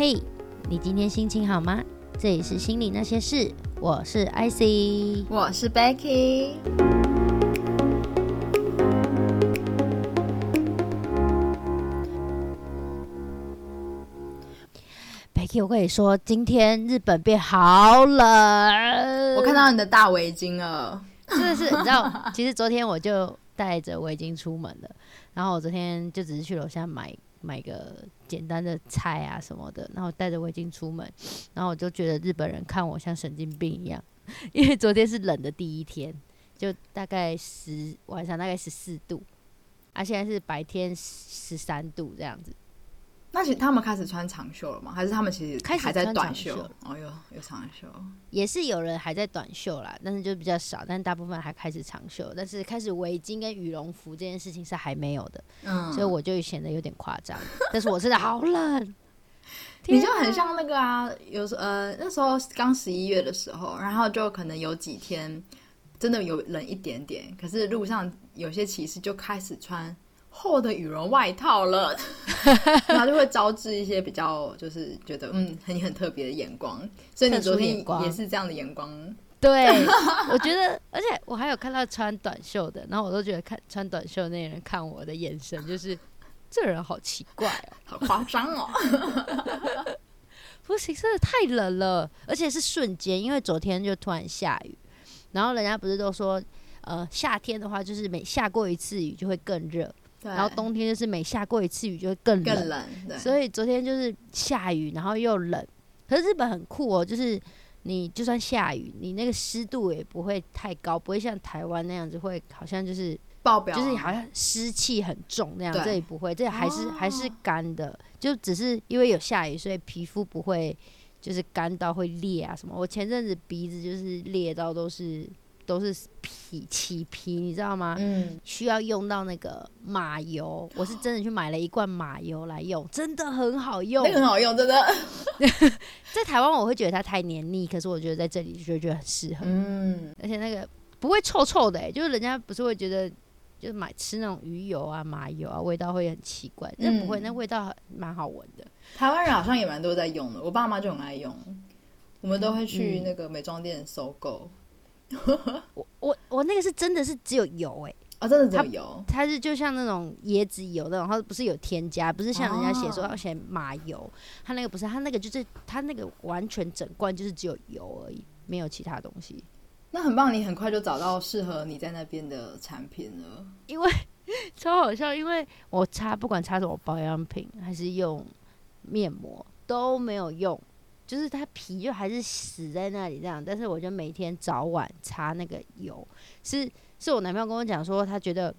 嘿，你今天心情好吗？这里是心里那些事，我是 IC，我是 Becky。Becky，我跟你说，今天日本变好冷，我看到你的大围巾了，真的是，你知道，其实昨天我就带着围巾出门了，然后我昨天就只是去楼下买。买个简单的菜啊什么的，然后戴着围巾出门，然后我就觉得日本人看我像神经病一样，因为昨天是冷的第一天，就大概十晚上大概十四度，啊现在是白天十三度这样子。那其实他们开始穿长袖了吗？还是他们其实开始在短袖？哦哟，有长袖，也是有人还在短袖啦，但是就比较少，但大部分还开始长袖。但是开始围巾跟羽绒服这件事情是还没有的，嗯，所以我就显得有点夸张。但是我真的好冷，你就很像那个啊，有时呃那时候刚十一月的时候，然后就可能有几天真的有冷一点点，可是路上有些骑士就开始穿。厚的羽绒外套了，然后就会招致一些比较，就是觉得嗯很很特别的眼光。所以你昨天也是这样的眼光。对，我觉得，而且我还有看到穿短袖的，然后我都觉得看穿短袖那人看我的眼神，就是这人好奇怪哦，好夸张哦。不行，真的太冷了，而且是瞬间，因为昨天就突然下雨，然后人家不是都说，呃，夏天的话就是每下过一次雨就会更热。然后冬天就是每下过一次雨就会更冷，更冷。所以昨天就是下雨，然后又冷。可是日本很酷哦，就是你就算下雨，你那个湿度也不会太高，不会像台湾那样子会好像就是爆表，就是好像湿气很重那样。这里不会，这里还是还是干的，就只是因为有下雨，所以皮肤不会就是干到会裂啊什么。我前阵子鼻子就是裂到都是。都是皮起皮，你知道吗？嗯，需要用到那个马油，我是真的去买了一罐马油来用，真的很好用，那个很好用，真的。在台湾我会觉得它太黏腻，可是我觉得在这里就觉得很适合。嗯，而且那个不会臭臭的，哎，就是人家不是会觉得，就是买吃那种鱼油啊、马油啊，味道会很奇怪，那不会，那味道蛮好闻的。台湾人好像也蛮多在用的，我爸妈就很爱用，我们都会去那个美妆店收购。我我我那个是真的是只有油哎啊，真的只有油，它是就像那种椰子油那种，它不是有添加，不是像人家写说要写马油，它那个不是，它那个就是它那个完全整罐就是只有油而已，没有其他东西。那很棒，你很快就找到适合你在那边的产品了。因为 超好笑，因为我擦不管擦什么保养品还是用面膜都没有用。就是它皮就还是死在那里这样，但是我就每天早晚擦那个油，是是我男朋友跟我讲说，他觉得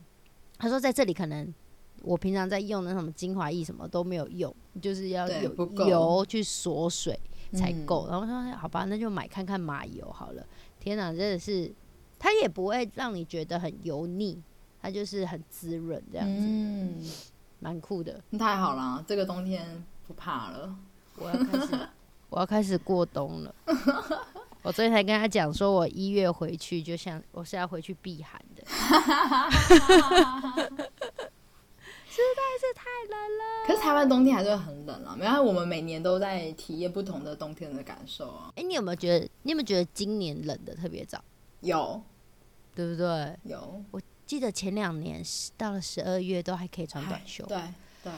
他说在这里可能我平常在用的什么精华液什么都没有用，就是要有油去锁水才够。然后说好吧，那就买看看马油好了。天哪，真的是它也不会让你觉得很油腻，它就是很滋润这样子，嗯，蛮酷的。太好了，这个冬天不怕了，我要开始。我要开始过冬了，我昨天才跟他讲说，我一月回去，就像我是要回去避寒的，实在是太冷了。可是台湾冬天还是会很冷啊，没有，我们每年都在体验不同的冬天的感受啊。哎，你有没有觉得，你有没有觉得今年冷的特别早？有，对不对？有，我记得前两年到了十二月都还可以穿短袖，对对，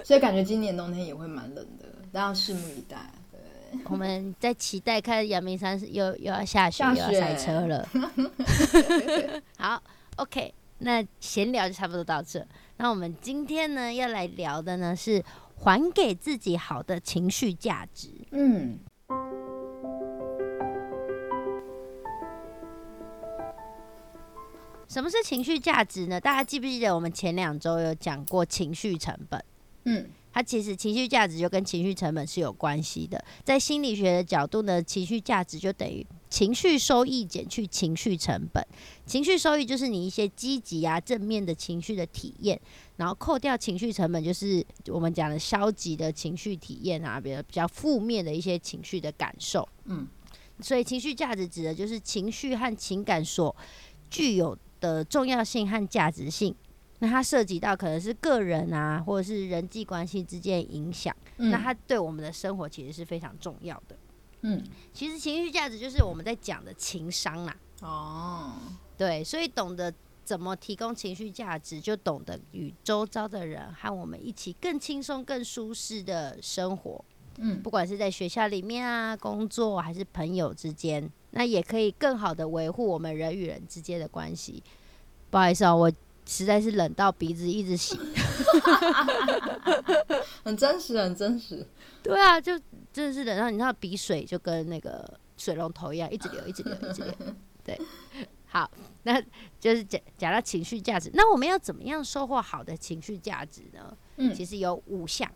所以感觉今年冬天也会蛮冷的。都要拭目以待。对，我们在期待看阳明山又又要下雪，又要塞车了。好，OK，那闲聊就差不多到这。那我们今天呢要来聊的呢是还给自己好的情绪价值。嗯，什么是情绪价值呢？大家记不记得我们前两周有讲过情绪成本？嗯。它其实情绪价值就跟情绪成本是有关系的，在心理学的角度呢，情绪价值就等于情绪收益减去情绪成本。情绪收益就是你一些积极啊、正面的情绪的体验，然后扣掉情绪成本，就是我们讲的消极的情绪体验啊，比如比较负面的一些情绪的感受。嗯，所以情绪价值指的就是情绪和情感所具有的重要性和价值性。那它涉及到可能是个人啊，或者是人际关系之间影响，嗯那它对我们的生活其实是非常重要的。嗯，其实情绪价值就是我们在讲的情商啦，哦，对，所以懂得怎么提供情绪价值，就懂得与周遭的人和我们一起更轻松、更舒适的生活。嗯不管是在学校里面啊、工作还是朋友之间，那也可以更好的维护我们人与人之间的关系。不好意思啊、我实在是冷到鼻子一直洗。很真实，很真实。对啊，就真的是冷到你知道鼻水就跟那个水龙头一样，一直流，一直流，一直流。对，好，那就是讲讲到情绪价值，那我们要怎么样收获好的情绪价值呢？嗯其实有五项。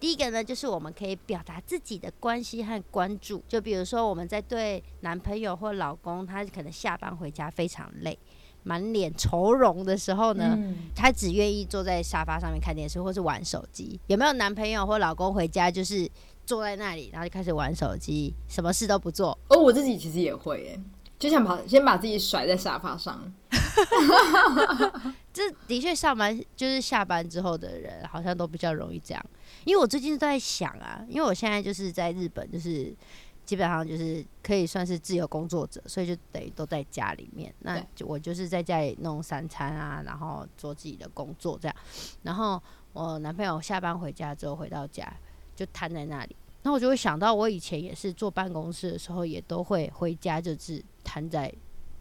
第一个呢，就是我们可以表达自己的关心和关注，就比如说我们在对男朋友或老公，他可能下班回家非常累，满脸愁容的时候呢，嗯，他只愿意坐在沙发上面看电视或是玩手机。有没有男朋友或老公回家就是坐在那里，然后就开始玩手机，什么事都不做？哦，我自己其实也会耶，就想把先把自己甩在沙发上。这的确上班就是下班之后的人，好像都比较容易这样。因为我最近都在想啊，因为我现在就是在日本，就是基本上就是可以算是自由工作者，所以就等于都在家里面。那就我就是在家里弄三餐啊，然后做自己的工作这样。然后我男朋友下班回家之后回到家就瘫在那里，那我就会想到我以前也是坐办公室的时候，也都会回家就是瘫在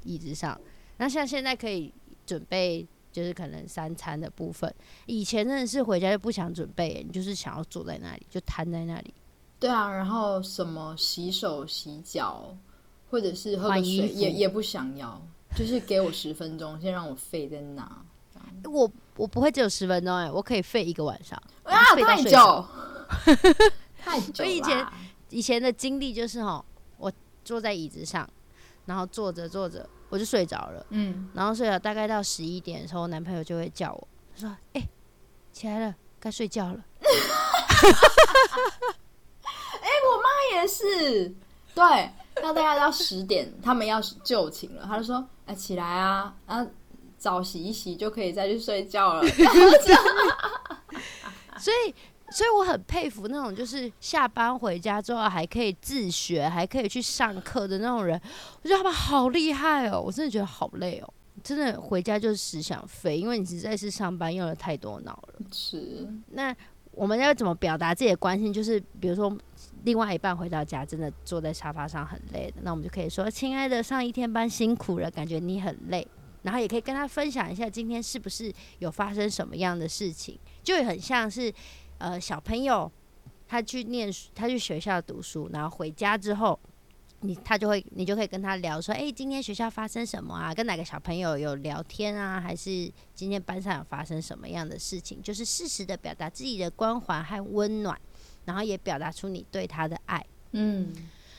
椅子上。那像现在可以准备就是可能三餐的部分，以前真的是回家就不想准备耶，你就是想要坐在那里就瘫在那里。对啊，然后什么洗手、洗脚，或者是喝个水，也也不想要，就是给我十分钟，先让我废在那。我我不会只有十分钟哎，我可以废一个晚上。啊，太久，太久啦。我以前以前的经历就是哦，我坐在椅子上，然后坐着坐着我就睡着了，嗯，然后睡了大概到十一点的时候，我男朋友就会叫我，他说：“哎、起来了，该睡觉了。哎，我妈也是，对，到大概到十点，他们要就寝了，他就说：“哎，起来啊，啊，澡洗一洗就可以再去睡觉了。” 所以，所以我很佩服那种就是下班回家之后还可以自学，还可以去上课的那种人。我觉得他们好厉害哦！我真的觉得好累哦，真的回家就是只想飞，因为你实在是上班用了太多脑了。是，那我们要怎么表达自己的关心？就是比如说，另外一半回到家真的坐在沙发上很累的，那我们就可以说：“亲爱的，上一天班辛苦了，感觉你很累。”然后也可以跟他分享一下今天是不是有发生什么样的事情，就很像是呃小朋友他去念书，他去学校读书，然后回家之后。你他就会，你就可以跟他聊说，诶，今天学校发生什么啊？跟哪个小朋友有聊天啊？还是今天班上有发生什么样的事情？就是适时的表达自己的关怀和温暖，然后也表达出你对他的爱。嗯，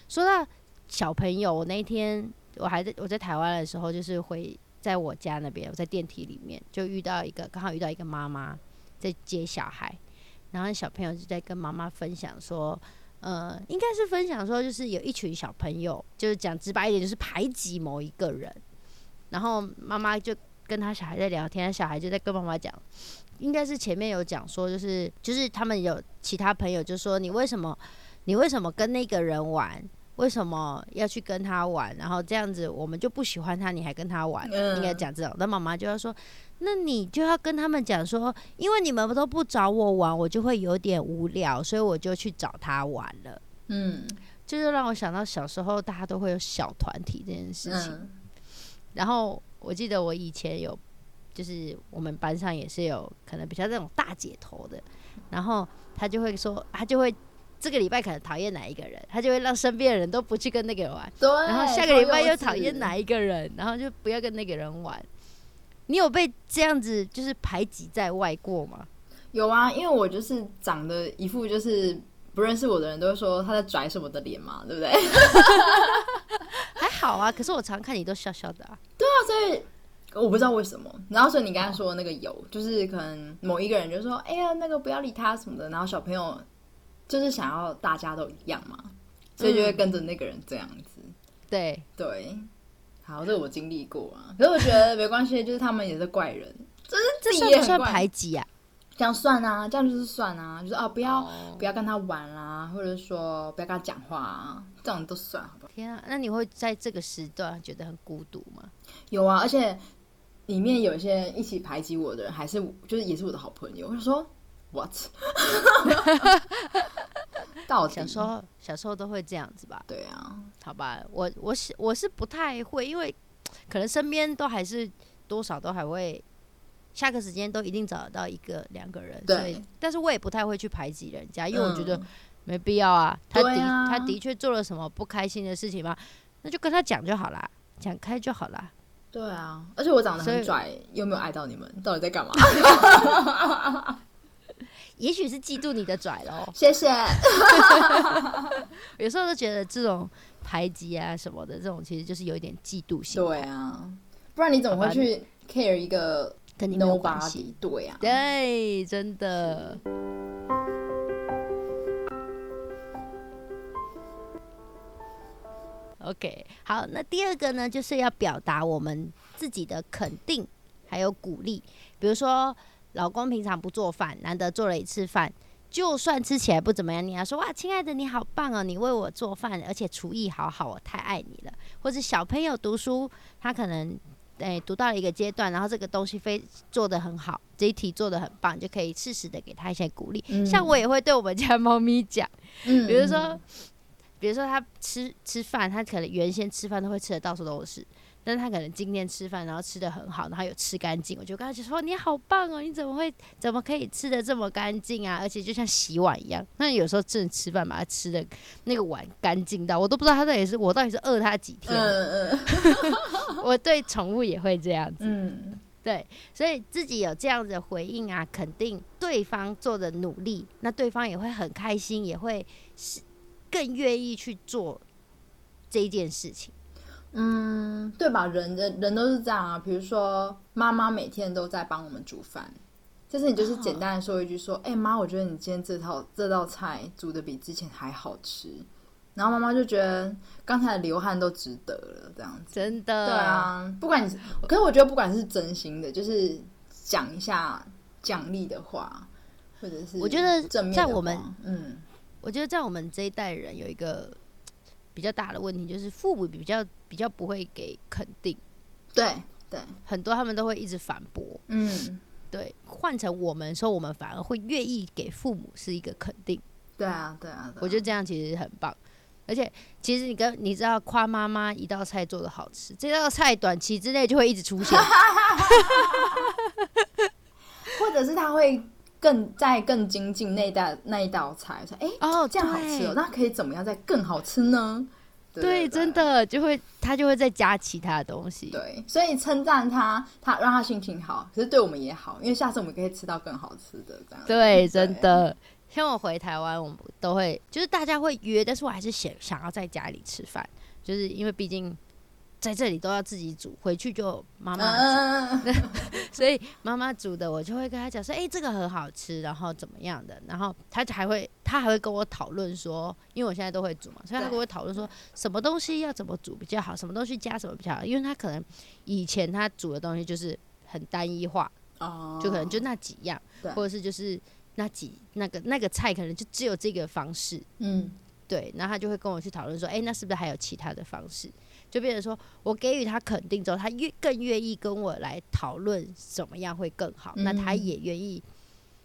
说到小朋友，我那天我还在我在台湾的时候，就是回在我家那边，我在电梯里面就遇到一个，刚好遇到一个妈妈在接小孩，然后小朋友就在跟妈妈分享说。呃，应该是分享说，就是有一群小朋友，就是讲直白一点，就是排挤某一个人，然后妈妈就跟他小孩在聊天，小孩就在跟妈妈讲，应该是前面有讲说，就是就是他们有其他朋友就说，你为什么你为什么跟那个人玩？为什么要去跟他玩？然后这样子我们就不喜欢他，你还跟他玩？嗯应该讲这种。那妈妈就要说，那你就要跟他们讲说，因为你们都不找我玩，我就会有点无聊，所以我就去找他玩了。嗯，这就让我想到小时候大家都会有小团体这件事情。嗯，然后我记得我以前有，就是我们班上也是有可能比较那种大姐头的，然后他就会说，他就会这个礼拜可能讨厌哪一个人，他就会让身边的人都不去跟那个人玩，对。然后下个礼拜又讨厌哪一个人，然后就不要跟那个人玩。你有被这样子就是排挤在外过吗？有啊，因为我就是长得一副就是不认识我的人都会说他在拽什么的脸嘛，对不对？还好啊，可是我常看你都笑笑的啊。对啊所以我不知道为什么。然后所以你刚才说的那个有，就是可能某一个人就说：“哎呀，那个不要理他什么的。”然后小朋友就是想要大家都一样嘛，所以就会跟着那个人这样子。对，对，好，这个我经历过啊，可是我觉得没关系，就是他们也是怪人，这是这也算不算排挤啊？这样算啊，这样就是算啊，就是啊，不要、哦不要跟他玩啦、或者说不要跟他讲话啊，这样都算，好不好？天啊，那你会在这个时段觉得很孤独吗？有啊，而且里面有一些一起排挤我的人，还是就是也是我的好朋友。我就说 what？到底小时候小时候都会这样子吧？对啊，好吧，我我是我是不太会，因为可能身边都还是多少都还会。下课时间都一定找得到一个两个人，对但是我也不太会去排挤人家，因为我觉得嗯没必要啊。他的、啊他的确做了什么不开心的事情嘛，那就跟他讲就好啦，讲开就好啦。对啊，而且我长得很拽，又没有爱到你们，到底在干嘛？也许是嫉妒你的拽喽。谢谢。有时候都觉得这种排挤啊什么的，这种其实就是有一点嫉妒心，对啊，不然你怎么会去 care 一个跟你没有关系。对啊，对，真的。OK，好，那第二个呢，就是要表达我们自己的肯定还有鼓励。比如说，老公平常不做饭，难得做了一次饭，就算吃起来不怎么样，你要说哇，亲爱的，你好棒哦，你为我做饭，而且厨艺好好，我太爱你了。或者小朋友读书，他可能诶、读到了一个阶段，然后这个东西非做的很好，这一题做的很棒，就可以适时的给他一些鼓励。嗯像我也会对我们家猫咪讲，嗯比如说，比如说他吃吃饭，他可能原先吃饭都会吃的到处都是，但是他可能今天吃饭，然后吃的很好，然后有吃干净，我就跟他就说你好棒哦，你怎么会怎么可以吃的这么干净啊？而且就像洗碗一样，那有时候真的吃饭把它吃的那个碗干净到，我都不知道他到底是我到底是饿他几天。嗯嗯 我对宠物也会这样子。嗯，对，所以自己有这样子的回应啊，肯定对方做的努力，那对方也会很开心，也会是更愿意去做这一件事情。嗯，对吧？人的人都是这样啊。比如说，妈妈每天都在帮我们煮饭，但是你就是简单的说一句说：“哎、妈，我觉得你今天这套这道菜煮的比之前还好吃。”然后妈妈就觉得刚才的流汗都值得了，这样子。真的，对，啊，不管你是，可是我觉得不管是真心的，就是讲一下奖励的话，或者是我觉得在我们嗯我觉得在我们这一代人有一个比较大的问题，就是父母比较比较不会给肯定，对对很多他们都会一直反驳。嗯对，换成我们说，我们反而会愿意给父母是一个肯定。对啊对啊，我觉得这样其实很棒。而且，其实你跟你知道，夸妈妈一道菜做的好吃，这道菜短期之内就会一直出现。或者是他会更再更精进那道那一道菜，说哎、哦，这样好吃哦，那可以怎么样再更好吃呢？对对，真。的就会他就会再加其他的东西。对，所以称赞他，他让他心情好，可是对我们也好，因为下次我们可以吃到更好吃的，这样。对，真的。像我回台湾，我们都会就是大家会约，但是我还是想想要在家里吃饭，就是因为毕竟在这里都要自己煮，回去就妈妈煮。所以妈妈煮的，我就会跟他讲说，哎、这个很好吃，然后怎么样的，然后她就还会，他还会跟我讨论说，因为我现在都会煮嘛，所以他跟我讨论说，什么东西要怎么煮比较好，什么东西加什么比较好，因为他可能以前他煮的东西就是很单一化，哦，就可能就那几样，或者是就是那几那个那个菜可能就只有这个方式，嗯。对，然后他就会跟我去讨论说，哎、那是不是还有其他的方式？就变成说我给予他肯定之后，他越更愿意跟我来讨论怎么样会更好，那他嗯。也愿意，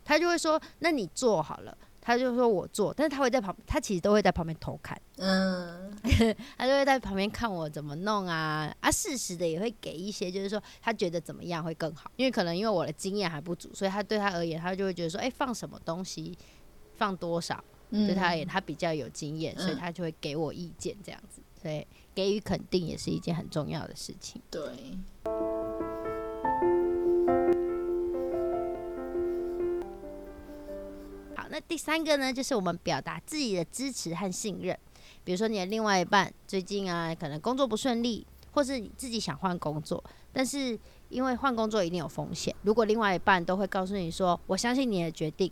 他就会说，那你做好了。他就说我做，但是他会在旁，他其实都会在旁边偷看，嗯。他就会在旁边看我怎么弄啊啊，适时的也会给一些，就是说他觉得怎么样会更好，因为可能因为我的经验还不足，所以他对他而言，他就会觉得说，哎、放什么东西，放多少，嗯，对他而言，他比较有经验，所以嗯。他就会给我意见，这样子。所以给予肯定也是一件很重要的事情。对，好，那第三个呢，就是我们表达自己的支持和信任。比如说你的另外一半最近啊，可能工作不顺利，或是你自己想换工作，但是因为换工作一定有风险。如果另外一半都会告诉你说：“我相信你的决定，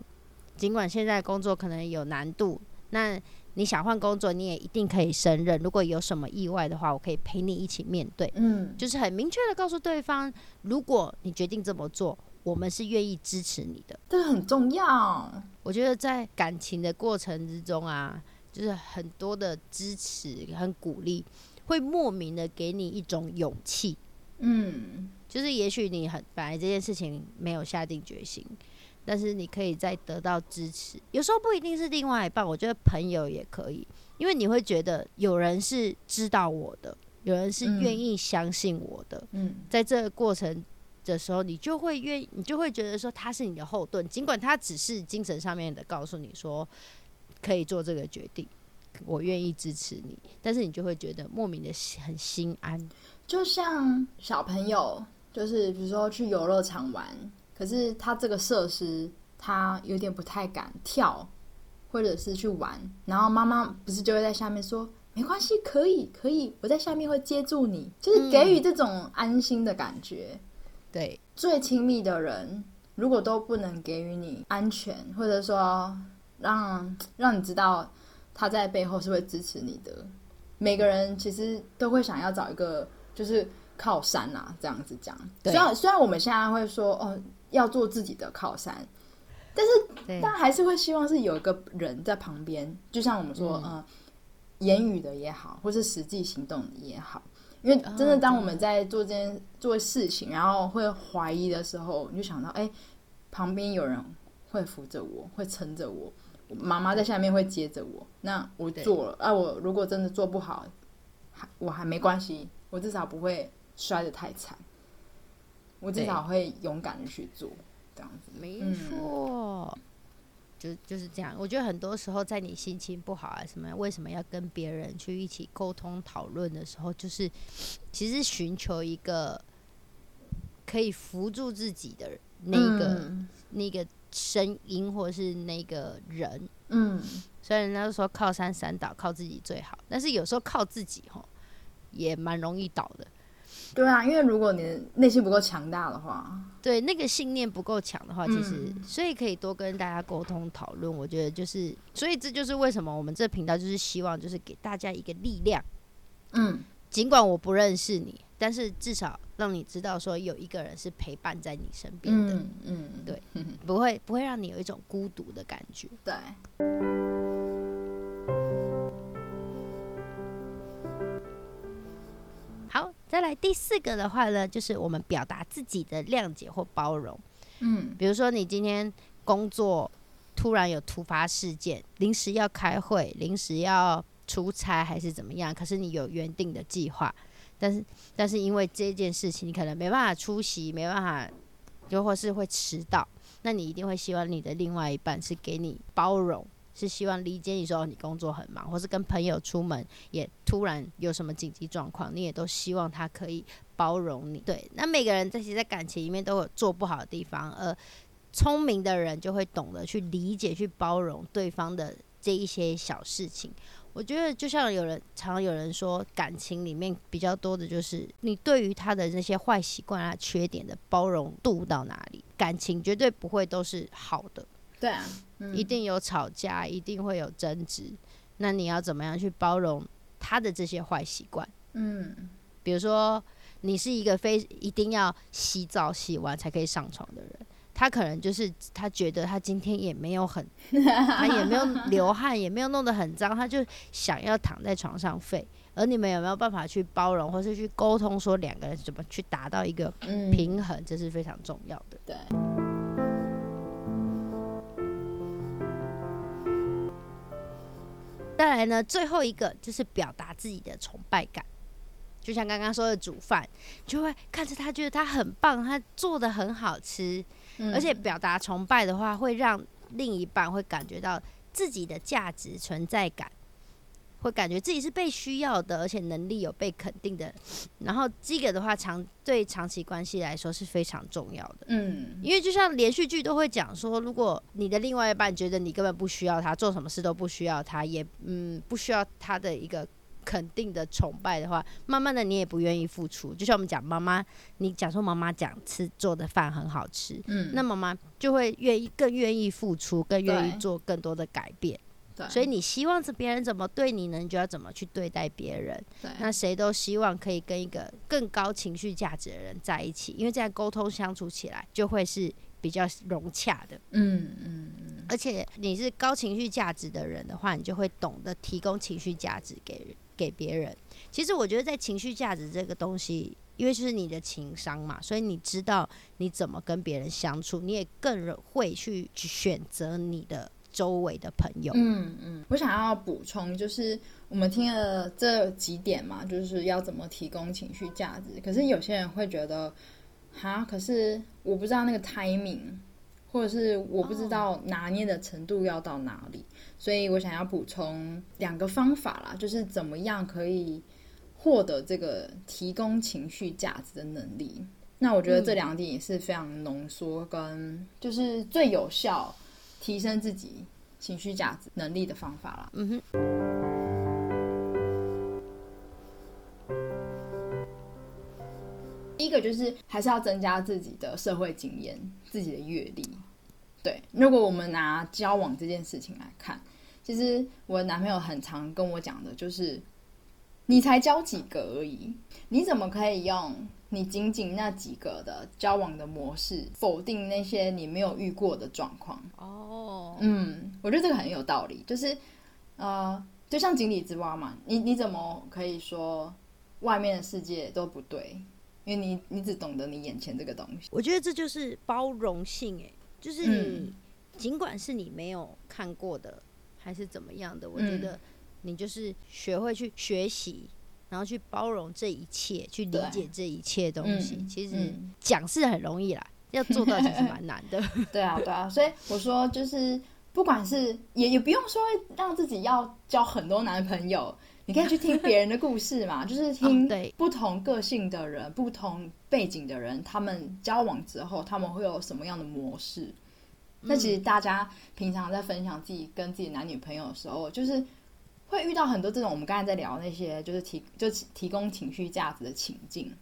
尽管现在工作可能有难度，那你想换工作，你也一定可以胜任。如果有什么意外的话，我可以陪你一起面对。嗯，就是很明确的告诉对方，如果你决定这么做，我们是愿意支持你的。这个很重要。我觉得在感情的过程之中啊，就是很多的支持和鼓励，会莫名的给你一种勇气。嗯，就是也许你很本来这件事情没有下定决心，但是你可以再得到支持。有时候不一定是另外一半，我觉得朋友也可以，因为你会觉得有人是知道我的，有人是愿意相信我的。嗯，在这个过程的时候，你就会愿意，你就会觉得说他是你的后盾，尽管他只是精神上面的告诉你说可以做这个决定，我愿意支持你，但是你就会觉得莫名的很心安。就像小朋友，就是比如说去游乐场玩，可是他这个设施他有点不太敢跳，或者是去玩，然后妈妈不是就会在下面说没关系，可以可以，我在下面会接住你，就是给予这种安心的感觉。对，最亲密的人如果都不能给予你安全，或者说让让你知道他在背后是会支持你的，每个人其实都会想要找一个。就是靠山啊，这样子讲。虽然虽然我们现在会说哦，要做自己的靠山，但是但还是会希望是有一个人在旁边。就像我们说，呃，言语的也好，或是实际行动的也好。因为真的，当我们在做这件做事情，然后会怀疑的时候，你就想到，哎，旁边有人会扶着我，会撑着我，妈妈在下面会接着我。那我做了，啊，我如果真的做不好，还我还没关系。我至少不会摔得太惨，我至少会勇敢的去做，这样子。没错，就就是这样。我觉得很多时候，在你心情不好啊，什么为什么要跟别人去一起沟通讨论的时候，就是其实寻求一个可以扶住自己的那个那个声音，或者是那个人。嗯，虽然人家都说靠山山倒，靠自己最好，但是有时候靠自己，吼。也蛮容易倒的，对啊，因为如果你内心不够强大的话，对那个信念不够强的话，其实所以可以多跟大家沟通讨论。我觉得就是，所以这就是为什么我们这频道就是希望就是给大家一个力量。嗯，尽管我不认识你，但是至少让你知道说有一个人是陪伴在你身边的。嗯嗯，对，不会不会让你有一种孤独的感觉。对。再来第四个的话呢，就是我们表达自己的谅解或包容。嗯，比如说你今天工作突然有突发事件，临时要开会，临时要出差还是怎么样，可是你有原定的计划，但是但是因为这件事情你可能没办法出席，没办法，又或是会迟到，那你一定会希望你的另外一半是给你包容。是希望理解你说你工作很忙，或是跟朋友出门也突然有什么紧急状况，你也都希望他可以包容你。对，那每个人在其实，在感情里面都有做不好的地方，而聪明的人就会懂得去理解、去包容对方的这一些小事情。我觉得就像有人常有人说，感情里面比较多的就是你对于他的那些坏习惯啊、缺点的包容度到哪里，感情绝对不会都是好的。对啊，一定有吵架，一定会有争执。那你要怎么样去包容他的这些坏习惯？嗯，比如说，你是一个非一定要洗澡洗完才可以上床的人，他可能就是他觉得他今天也没有很，他也没有流汗，也没有弄得很脏，他就想要躺在床上废。而你们有没有办法去包容，或是去沟通，说两个人怎么去达到一个平衡？这是非常重要的。对。再来呢，最后一个就是表达自己的崇拜感，就像刚刚说的煮饭，就会看着他觉得他很棒，他做的很好吃，而且表达崇拜的话，会让另一半会感觉到自己的价值存在感。会感觉自己是被需要的，而且能力有被肯定的。然后这个的话，长对长期关系来说是非常重要的。嗯，因为就像连续剧都会讲说，如果你的另外一半觉得你根本不需要他，做什么事都不需要他，也嗯不需要他的一个肯定的崇拜的话，慢慢的你也不愿意付出。就像我们讲妈妈，你讲说妈妈讲吃做的饭很好吃，嗯，那妈妈就会愿意更愿意付出，更愿意做更多的改变。对，所以你希望是别人怎么对你呢？你就要怎么去对待别人。对，那谁都希望可以跟一个更高情绪价值的人在一起，因为这样沟通相处起来就会是比较融洽的。嗯嗯嗯，而且你是高情绪价值的人的话，你就会懂得提供情绪价值给给别人。其实我觉得在情绪价值这个东西，因为就是你的情商嘛，所以你知道你怎么跟别人相处，你也更会去去选择你的周围的朋友。嗯嗯，我想要补充，就是我们听了这几点嘛，就是要怎么提供情绪价值。可是有些人会觉得，哈，可是我不知道那个 timing，或者是我不知道拿捏的程度要到哪里，所以我想要补充两个方法啦，就是怎么样可以获得这个提供情绪价值的能力。那我觉得这两点也是非常浓缩，跟就是最有效提升自己情绪价值能力的方法啦。嗯哼，第一个就是还是要增加自己的社会经验、自己的阅历。对，如果我们拿交往这件事情来看，其实我的男朋友很常跟我讲的就是，你才交几个而已，你怎么可以用你仅仅那几个的交往的模式否定那些你没有遇过的状况？哦，嗯，我觉得这个很有道理，就是呃，就像井底之蛙嘛，你你怎么可以说外面的世界都不对？因为你你只懂得你眼前这个东西。我觉得这就是包容性，哎，就是你、嗯尽管是你没有看过的，还是怎么样的，我觉嗯得你就是学会去学习，然后去包容这一切，去理解这一切东西。嗯其实嗯讲是很容易啦，要做到其实蛮难的。对啊，对啊，所以我说就是，不管是也也不用说让自己要交很多男朋友，你可以去听别人的故事嘛，就是听不同个性的人、不同背景的人，他们交往之后他们会有什么样的模式。那其实大家平常在分享自己跟自己男女朋友的时候，就是会遇到很多这种我们刚才在聊那些，就是提就提供情绪价值的情境。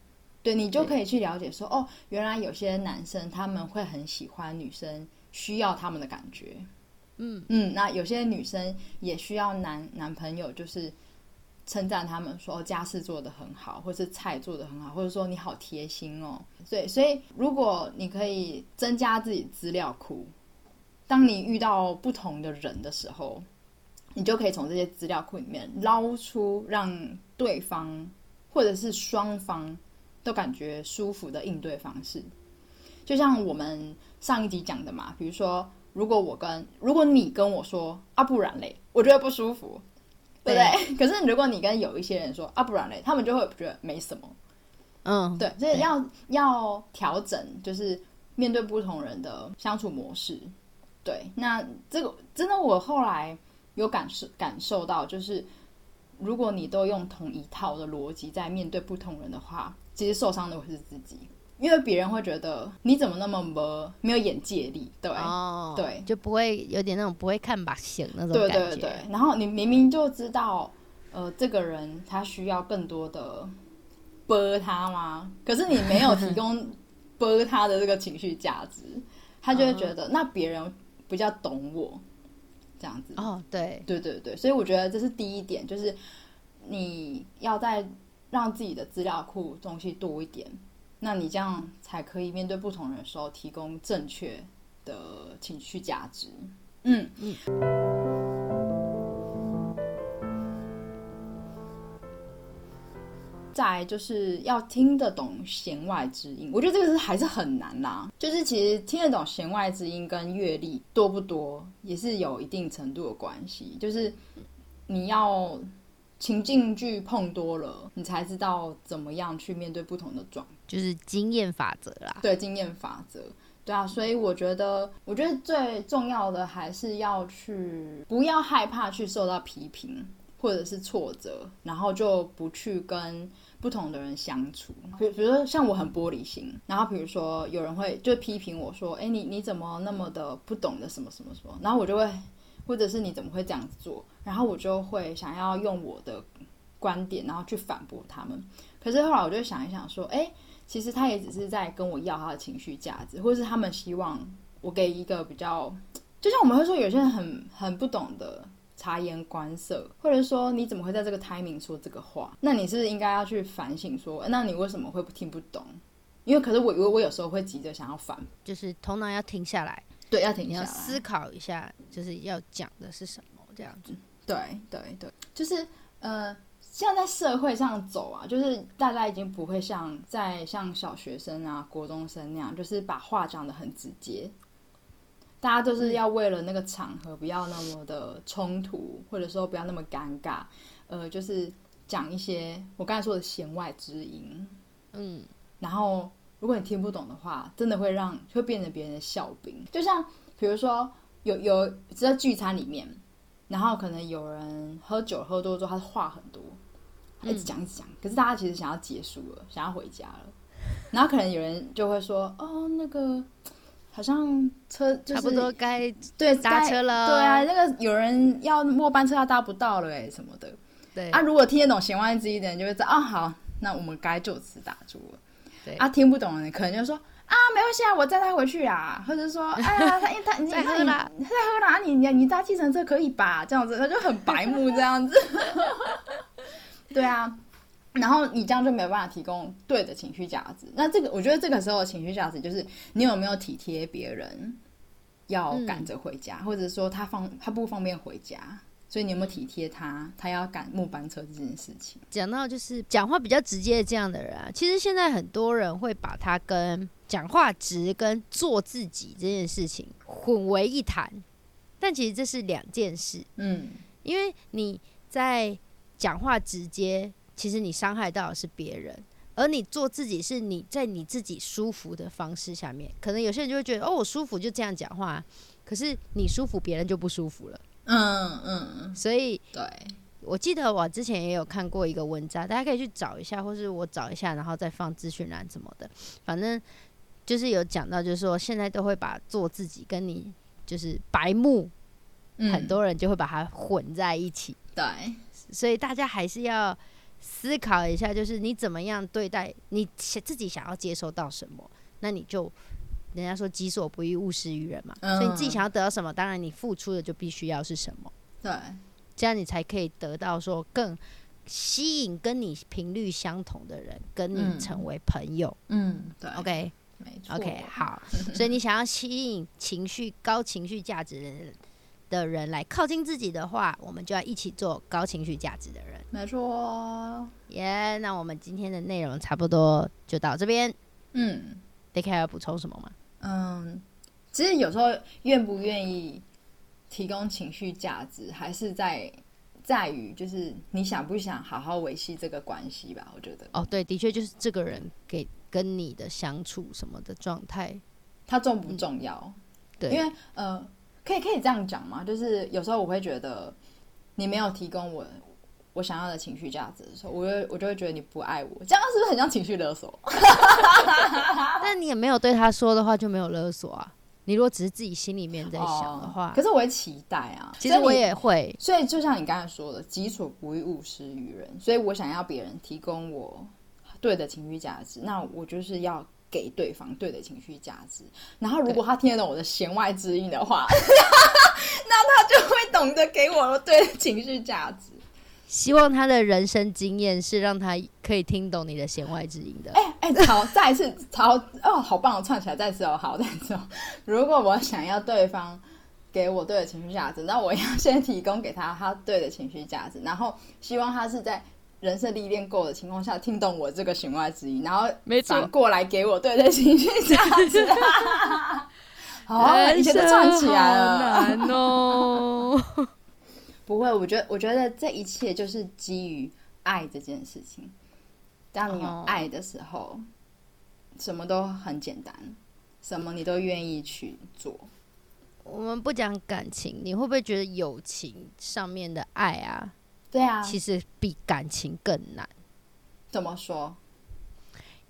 对你就可以去了解说，哦，原来有些男生他们会很喜欢女生需要他们的感觉，嗯。嗯，那有些女生也需要男男朋友，就是称赞他们说、哦、家事做得很好，或是菜做得很好，或者说你好贴心哦。对，所以如果你可以增加自己资料库，当你遇到不同的人的时候，你就可以从这些资料库里面捞出让对方或者是双方都感觉舒服的应对方式。就像我们上一集讲的嘛，比如说，如果我跟如果你跟我说啊，不然嘞，我觉得不舒服，对不对？可是如果你跟有一些人说啊，不然嘞，他们就会觉得没什么。嗯，对，所以要要调整，就是面对不同人的相处模式。对，那这个真的我后来有感受感受到，就是如果你都用同一套的逻辑在面对不同人的话，其实受伤的会是自己，因为别人会觉得你怎么那么没没有眼界力，对。哦，对就不会有点那种不会看把型那种对感觉。对对，然后你明明就知道，呃，这个人他需要更多的拨他吗？可是你没有提供拨他的这个情绪价值，他就会觉得、那别人比较懂我，这样子。哦，对，对对对，所以我觉得这是第一点，就是你要在让自己的资料库东西多一点，那你这样才可以面对不同人的时候提供正确的情绪价值。嗯嗯。再就是要听得懂弦外之音，我觉得这个是还是很难啦。就是其实听得懂弦外之音跟阅历多不多，也是有一定程度的关系。就是你要情境剧碰多了，你才知道怎么样去面对不同的状就是经验法则啦。对经验法则。对啊，所以我觉得，我觉得最重要的还是要去不要害怕去受到批评或者是挫折，然后就不去跟不同的人相处。比比如说像我很玻璃心，然后比如说有人会就批评我说：“哎，你你怎么那么的不懂得什么什么什么？”然后我就会，或者是你怎么会这样子做？然后我就会想要用我的观点，然后去反驳他们。可是后来我就想一想说：“哎。”其实他也只是在跟我要他的情绪价值，或者是他们希望我给一个比较，就像我们会说有些人很很不懂得察言观色，或者说你怎么会在这个 timing 说这个话？那你是不是应该要去反省说，那你为什么会不听不懂？因为可是我我我有时候会急着想要反，就是头脑要停下来，对，要停下来，思考一下，就是要讲的是什么这样子。对对对，就是呃，现在在社会上走啊，就是大家已经不会像在像小学生啊、国中生那样，就是把话讲的很直接。大家都是要为了那个场合不要那么的冲突，或者说不要那么尴尬，呃，就是讲一些我刚才说的弦外之音。嗯，然后如果你听不懂的话，真的会让会变成别人的笑柄。就像比如说有有在聚餐里面，然后可能有人喝酒喝多之后，他话很多，一直讲一直讲，可是大家其实想要结束了，想要回家了，然后可能有人就会说：“哦，那个好像车差不多该对搭车了对啊，那个有人要末班车要搭不到了哎什么的。”对啊，如果听得懂弦外之音的人就会知道啊，好，那我们该就此打住了。对啊，听不懂的可能就说啊，没关系啊，我载他回去啊，或者说，哎呀，他他你再喝啦你再喝啦，你你你搭计程车可以吧？这样子他就很白目这样子。对啊，然后你这样就没有办法提供对的情绪价值。那这个我觉得这个时候的情绪价值就是你有没有体贴别人，要赶着回家，或者说他方他不方便回家。所以你有没有体贴他？他要赶末班车这件事情，讲到就是讲话比较直接的这样的人啊，其实现在很多人会把他跟讲话直跟做自己这件事情混为一谈，但其实这是两件事。嗯，因为你在讲话直接，其实你伤害到的是别人，而你做自己是你在你自己舒服的方式下面，可能有些人就会觉得哦，我舒服就这样讲话，可是你舒服，别人就不舒服了。嗯嗯嗯，所以对，我记得我之前也有看过一个文章，大家可以去找一下，或是我找一下，然后再放资讯栏什么的。反正就是有讲到，就是说现在都会把做自己跟你就是白目，嗯很多人就会把它混在一起。对，所以大家还是要思考一下，就是你怎么样对待你想自己想要接收到什么，那你就人家说己所不欲，勿施于人嘛。嗯所以你自己想要得到什么，当然你付出的就必须要是什么，对，这样你才可以得到说更吸引跟你频率相同的人，跟你嗯成为朋友。嗯，对 OK 没错 OK，好，所以你想要吸引情绪高情绪价值的人的人来靠近自己的话，我们就要一起做高情绪价值的人。没错，耶那我们今天的内容差不多就到这边。嗯 a k 要补充什么吗？嗯，其实有时候愿不愿意提供情绪价值，还是在在于就是你想不想好好维系这个关系吧。我觉得哦，对，的确就是这个人给跟你的相处什么的状态。他重不重要？对，因为呃，可以可以这样讲嘛，就是有时候我会觉得你没有提供我我想要的情绪价值的时候，我就我就会觉得你不爱我，这样是不是很像情绪勒索？但你也没有对他说的话，就没有勒索啊。你如果只是自己心里面在想的话，哦可是我会期待啊。其实我也会。所以就像你刚才说的，己所不欲，勿施于人。所以我想要别人提供我对的情绪价值，那我就是要给对方对的情绪价值。然后如果他听得懂我的弦外之音的话，那他就会懂得给我对的情绪价值。希望他的人生经验是让他可以听懂你的弦外之音的。哎哎，好，再一次，好哦，好棒，我串起来，再一次哦，好，再一次哦。如果我想要对方给我对的情绪价值，那我要先提供给他他对的情绪价值，然后希望他是在人生历练够的情况下听懂我这个弦外之音，然后没错反过来给我对的情绪价值。好，一切都串起来了。难哦。不会，我觉得，我觉得这一切就是基于爱这件事情。当你有哦爱的时候，什么都很简单，什么你都愿意去做。我们不讲感情，你会不会觉得友情上面的爱啊，对啊，其实比感情更难？怎么说？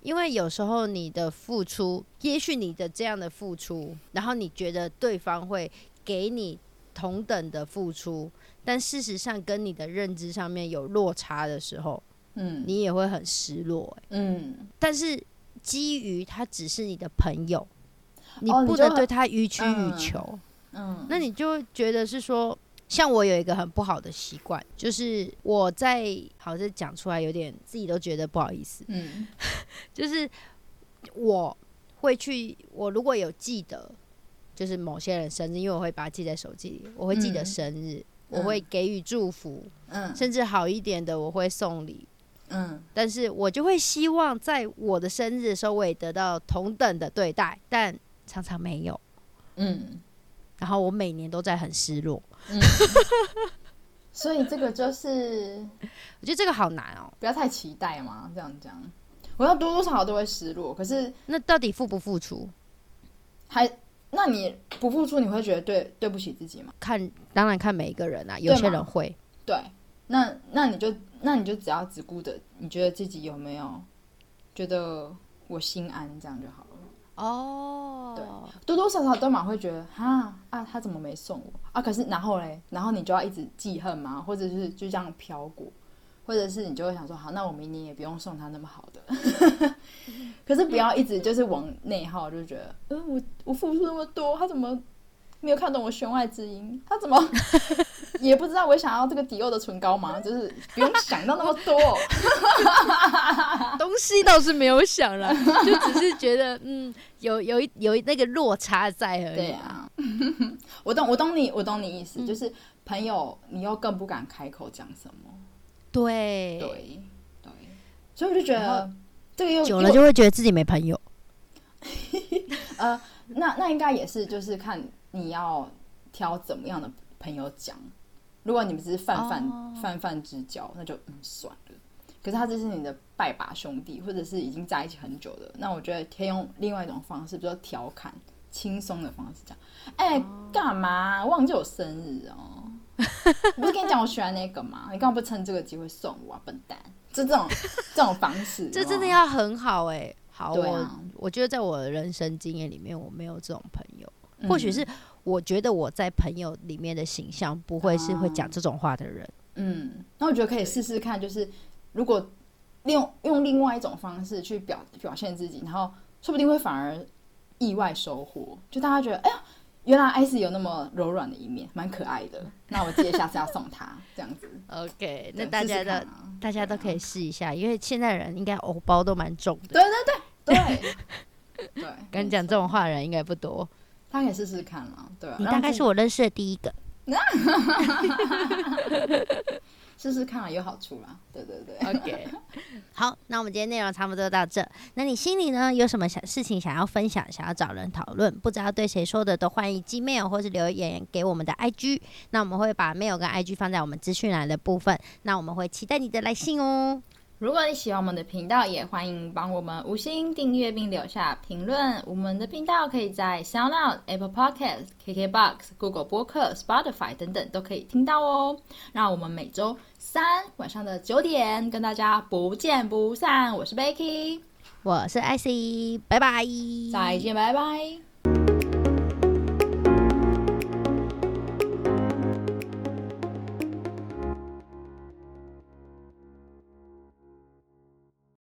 因为有时候你的付出，也许你的这样的付出，然后你觉得对方会给你同等的付出，但事实上跟你的认知上面有落差的时候，嗯。你也会很失落、欸。嗯，但是基于他只是你的朋友，你不能对他予取予嗯。求，嗯，那你就觉得是说，像我有一个很不好的习惯，就是我在好像讲出来有点自己都觉得不好意思，嗯。就是我会去，我如果有记得，就是某些人生日，因为我会把它记在手机里，我会记得嗯生日，嗯我会给予祝福，嗯甚至好一点的我会送礼。嗯但是我就会希望在我的生日的时候，我也得到同等的对待，但常常没有。嗯然后我每年都在很失落，嗯，所以这个就是 我觉得这个好难哦。不要太期待嘛，这样讲，我要多多少少都会失落，可是那到底付不付出？还那你不付出，你会觉得对对不起自己吗？看，当然看每一个人啊，有些人会。对，那那你就那你就只要只顾着你觉得自己有没有觉得我心安，这样就好了。哦，对多多少少都蛮会觉得哈啊，他怎么没送我啊？可是然后嘞，然后你就要一直记恨吗？或者是就这样飘过，或者是你就会想说，好，那我明年也不用送他那么好的。可是不要一直就是往内耗，就觉得，嗯、我我付出那么多，他怎么没有看懂我弦外之音？他怎么 也不知道我想要这个迪奥的唇膏吗？就是不用想到那么多。东西倒是没有想了，就只是觉得嗯，有有一有一那个落差在而已。对啊，我懂，我懂你，我懂你意思，就是朋友，你又更不敢开口讲什么，对对对，所以我就觉得这个又久了就会觉得自己没朋友。呃，那那应该也是，就是看你要挑怎么样的朋友讲。如果你们只是泛泛、哦泛泛之交，那就嗯算了。可是他这是你的拜把兄弟，或者是已经在一起很久的，那我觉得可以用另外一种方式，比如说调侃、轻松的方式讲。哎、干嘛忘记我生日哦？我不是跟你讲我喜欢那个吗？你干嘛不趁这个机会送我啊，笨蛋！就这种 这种方式，这真的要要很好哎、好，我啊我觉得在我的人生经验里面，我没有这种朋友。嗯或许是我觉得我在朋友里面的形象不会是会讲这种话的人。嗯，那我觉得可以试试看，就是如果用用另外一种方式去表表现自己，然后说不定会反而意外收获，就大家觉得，哎呀，原来艾斯有那么柔软的一面，蛮可爱的。那我记得下次要送他 这样子。OK，那大家的啊大家都可以试一下，因为现在人应该偶包都蛮重的。对对对对对，敢讲这种话的人应该不多。他可以试试看啊，对啊，你大概是我认识的第一个。试试看啊，有好处啦。对对对 OK，好，那我们今天内容差不多到这。那你心里呢有什么想事情想要分享，想要找人讨论，不知道对谁说的，都欢迎 Gmail 或是留言给我们的 IG。那我们会把 mail 跟 IG 放在我们资讯栏的部分。那我们会期待你的来信哦。如果你喜欢我们的频道，也欢迎帮我们五星订阅并留下评论。我们的频道可以在 SoundCloud、Apple Podcast、KKBox、Google 播客、Spotify 等等都可以听到哦。那我们每周三晚上的九点跟大家不见不散。我是 Becky，我是 IC，拜拜，再见，拜拜。